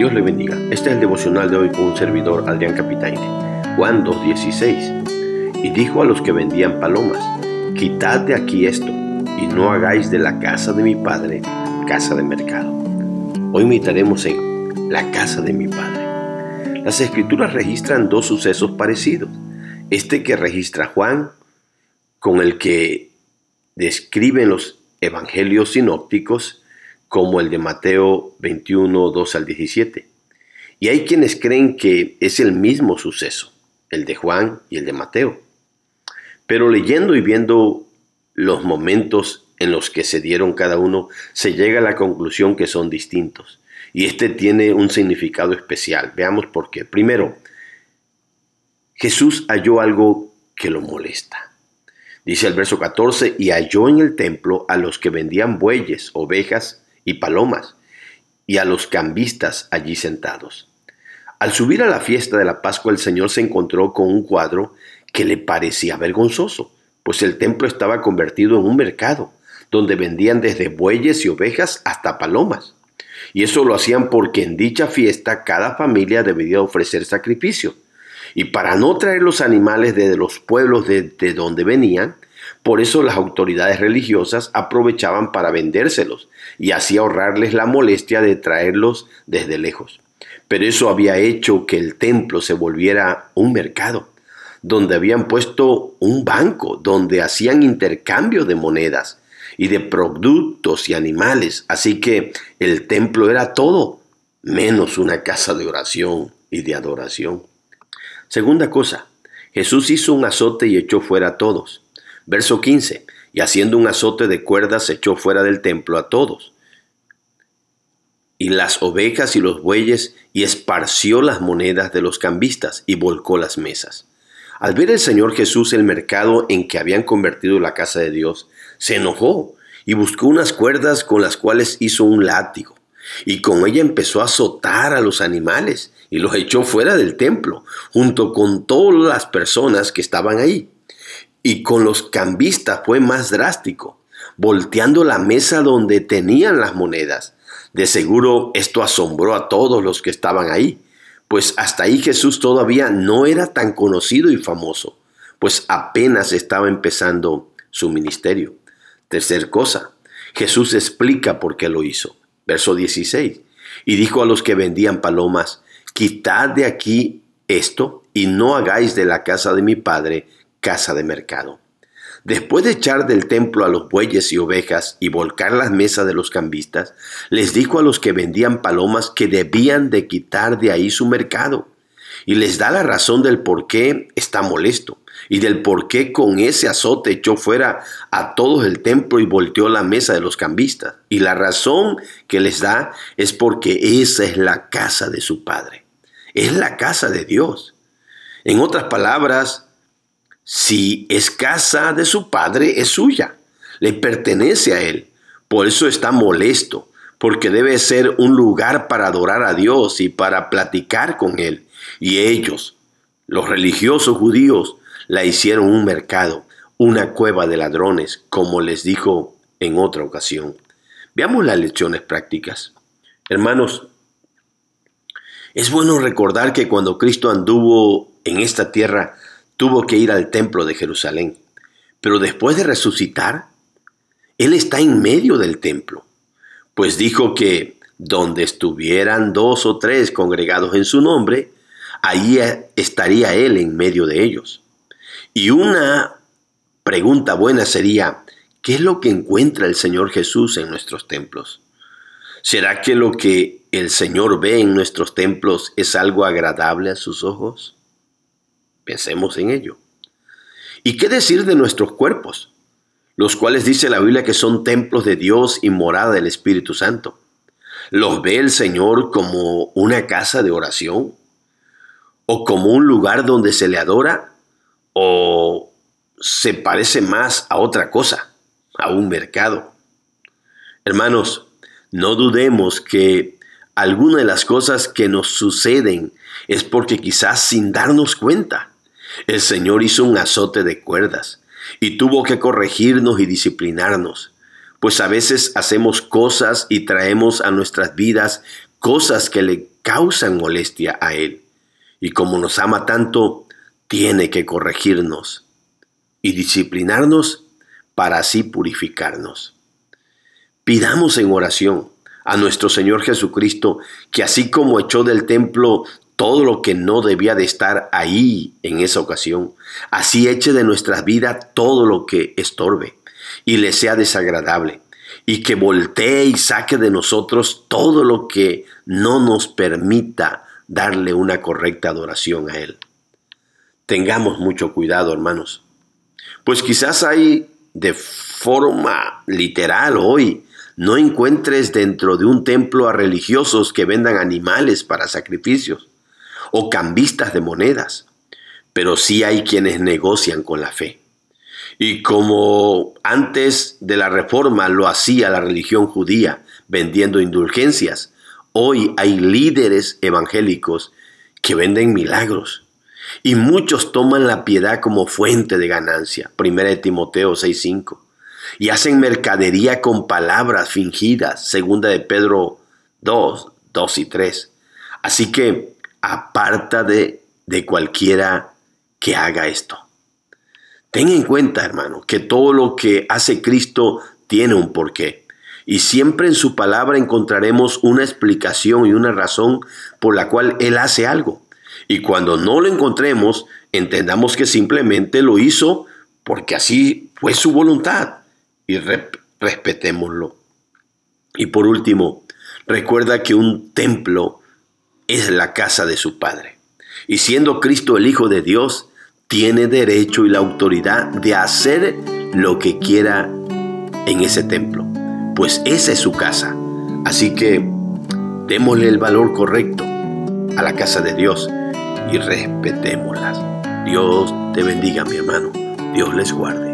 Dios le bendiga. Este es el devocional de hoy con un servidor, Adrián Capitaine. Juan 2.16. Y dijo a los que vendían palomas, quitad de aquí esto, y no hagáis de la casa de mi padre casa de mercado. Hoy meditaremos en la casa de mi padre. Las escrituras registran dos sucesos parecidos. Este que registra Juan, con el que describen los evangelios sinópticos, como el de Mateo 21, 2 al 17. Y hay quienes creen que es el mismo suceso, el de Juan y el de Mateo. Pero leyendo y viendo los momentos en los que se dieron cada uno, se llega a la conclusión que son distintos. Y este tiene un significado especial. Veamos por qué. Primero, Jesús halló algo que lo molesta. Dice el verso 14, y halló en el templo a los que vendían bueyes, ovejas y palomas, y a los cambistas allí sentados. Al subir a la fiesta de la Pascua el Señor se encontró con un cuadro que le parecía vergonzoso, pues el templo estaba convertido en un mercado, donde vendían desde bueyes y ovejas hasta palomas. Y eso lo hacían porque en dicha fiesta cada familia debía ofrecer sacrificio. Y para no traer los animales de los pueblos de, de donde venían, por eso las autoridades religiosas aprovechaban para vendérselos y así ahorrarles la molestia de traerlos desde lejos. Pero eso había hecho que el templo se volviera un mercado, donde habían puesto un banco, donde hacían intercambio de monedas y de productos y animales. Así que el templo era todo, menos una casa de oración y de adoración. Segunda cosa, Jesús hizo un azote y echó fuera a todos. Verso 15. Y haciendo un azote de cuerdas echó fuera del templo a todos. Y las ovejas y los bueyes, y esparció las monedas de los cambistas, y volcó las mesas. Al ver el Señor Jesús el mercado en que habían convertido la casa de Dios, se enojó y buscó unas cuerdas con las cuales hizo un látigo. Y con ella empezó a azotar a los animales y los echó fuera del templo, junto con todas las personas que estaban ahí. Y con los cambistas fue más drástico, volteando la mesa donde tenían las monedas. De seguro esto asombró a todos los que estaban ahí, pues hasta ahí Jesús todavía no era tan conocido y famoso, pues apenas estaba empezando su ministerio. Tercer cosa, Jesús explica por qué lo hizo. Verso 16. Y dijo a los que vendían palomas, quitad de aquí esto y no hagáis de la casa de mi padre casa de mercado. Después de echar del templo a los bueyes y ovejas y volcar las mesas de los cambistas, les dijo a los que vendían palomas que debían de quitar de ahí su mercado. Y les da la razón del por qué está molesto y del por qué con ese azote echó fuera a todos el templo y volteó la mesa de los cambistas. Y la razón que les da es porque esa es la casa de su Padre. Es la casa de Dios. En otras palabras, si es casa de su padre, es suya, le pertenece a él. Por eso está molesto, porque debe ser un lugar para adorar a Dios y para platicar con él. Y ellos, los religiosos judíos, la hicieron un mercado, una cueva de ladrones, como les dijo en otra ocasión. Veamos las lecciones prácticas. Hermanos, es bueno recordar que cuando Cristo anduvo en esta tierra, tuvo que ir al templo de Jerusalén. Pero después de resucitar, Él está en medio del templo, pues dijo que donde estuvieran dos o tres congregados en su nombre, ahí estaría Él en medio de ellos. Y una pregunta buena sería, ¿qué es lo que encuentra el Señor Jesús en nuestros templos? ¿Será que lo que el Señor ve en nuestros templos es algo agradable a sus ojos? Pensemos en ello. ¿Y qué decir de nuestros cuerpos? Los cuales dice la Biblia que son templos de Dios y morada del Espíritu Santo. ¿Los ve el Señor como una casa de oración? ¿O como un lugar donde se le adora? ¿O se parece más a otra cosa, a un mercado? Hermanos, no dudemos que alguna de las cosas que nos suceden es porque quizás sin darnos cuenta el Señor hizo un azote de cuerdas y tuvo que corregirnos y disciplinarnos, pues a veces hacemos cosas y traemos a nuestras vidas cosas que le causan molestia a Él. Y como nos ama tanto, tiene que corregirnos y disciplinarnos para así purificarnos. Pidamos en oración a nuestro Señor Jesucristo que así como echó del templo todo lo que no debía de estar ahí en esa ocasión, así eche de nuestras vidas todo lo que estorbe y le sea desagradable, y que voltee y saque de nosotros todo lo que no nos permita darle una correcta adoración a Él. Tengamos mucho cuidado, hermanos, pues quizás hay de forma literal hoy no encuentres dentro de un templo a religiosos que vendan animales para sacrificios o cambistas de monedas, pero sí hay quienes negocian con la fe. Y como antes de la reforma lo hacía la religión judía, vendiendo indulgencias, hoy hay líderes evangélicos que venden milagros. Y muchos toman la piedad como fuente de ganancia. 1 Timoteo 6:5. Y hacen mercadería con palabras fingidas. Segunda de Pedro 2, 2 y 3. Así que aparta de, de cualquiera que haga esto. Ten en cuenta, hermano, que todo lo que hace Cristo tiene un porqué. Y siempre en su palabra encontraremos una explicación y una razón por la cual Él hace algo. Y cuando no lo encontremos, entendamos que simplemente lo hizo porque así fue su voluntad y respetémoslo. Y por último, recuerda que un templo es la casa de su Padre. Y siendo Cristo el Hijo de Dios, tiene derecho y la autoridad de hacer lo que quiera en ese templo, pues esa es su casa. Así que démosle el valor correcto a la casa de Dios y respetémoslas. Dios te bendiga, mi hermano. Dios les guarde.